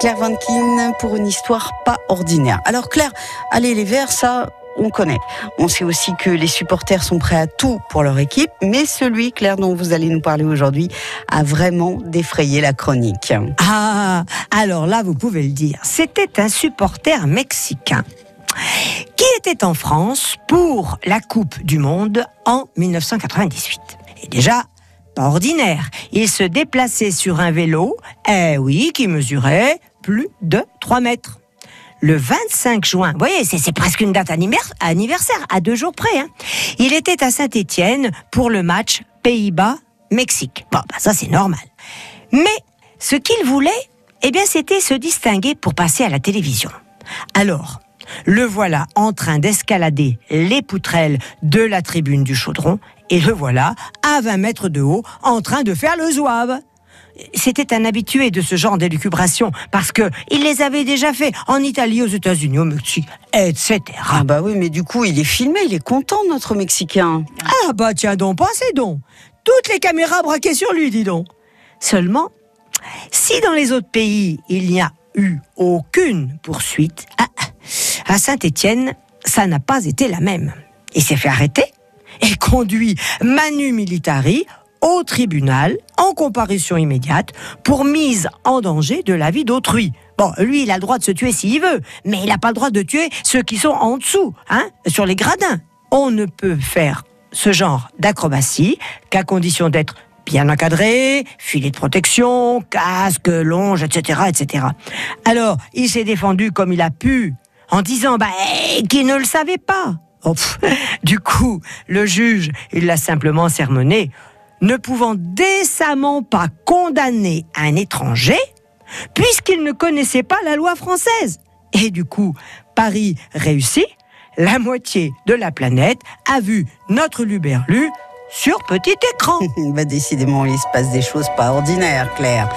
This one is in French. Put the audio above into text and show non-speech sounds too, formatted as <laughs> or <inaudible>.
Claire Vankin pour une histoire pas ordinaire. Alors Claire, allez les Verts, ça on connaît. On sait aussi que les supporters sont prêts à tout pour leur équipe, mais celui, Claire, dont vous allez nous parler aujourd'hui, a vraiment défrayé la chronique. Ah, alors là, vous pouvez le dire. C'était un supporter mexicain qui était en France pour la Coupe du Monde en 1998. Et déjà, pas ordinaire. Il se déplaçait sur un vélo, eh oui, qui mesurait plus de 3 mètres. Le 25 juin, vous voyez, c'est presque une date anniversaire, à deux jours près. Hein. Il était à Saint-Étienne pour le match Pays-Bas-Mexique. Bon, bah ça c'est normal. Mais ce qu'il voulait, eh bien, c'était se distinguer pour passer à la télévision. Alors, le voilà en train d'escalader les poutrelles de la tribune du chaudron et le voilà à 20 mètres de haut en train de faire le zouave. C'était un habitué de ce genre d'élucubration parce que il les avait déjà fait en Italie, aux États-Unis, au Mexique, etc. Ah bah oui, mais du coup, il est filmé, il est content, notre Mexicain. Ah bah tiens donc, passez donc. Toutes les caméras braquées sur lui, dis donc. Seulement, si dans les autres pays, il n'y a eu aucune poursuite, à Saint-Étienne, ça n'a pas été la même. Il s'est fait arrêter et conduit Manu Militari au tribunal en comparution immédiate pour mise en danger de la vie d'autrui. Bon, lui, il a le droit de se tuer s'il veut, mais il n'a pas le droit de tuer ceux qui sont en dessous, hein, sur les gradins. On ne peut faire ce genre d'acrobatie qu'à condition d'être bien encadré, filet de protection, casque, longe, etc., etc. Alors, il s'est défendu comme il a pu, en disant bah, qu'il ne le savait pas. Oh, du coup, le juge, il l'a simplement sermonné ne pouvant décemment pas condamner un étranger, puisqu'il ne connaissait pas la loi française. Et du coup, Paris réussit, la moitié de la planète a vu notre Luberlu sur petit écran. <laughs> bah décidément, il se passe des choses pas ordinaires, Claire.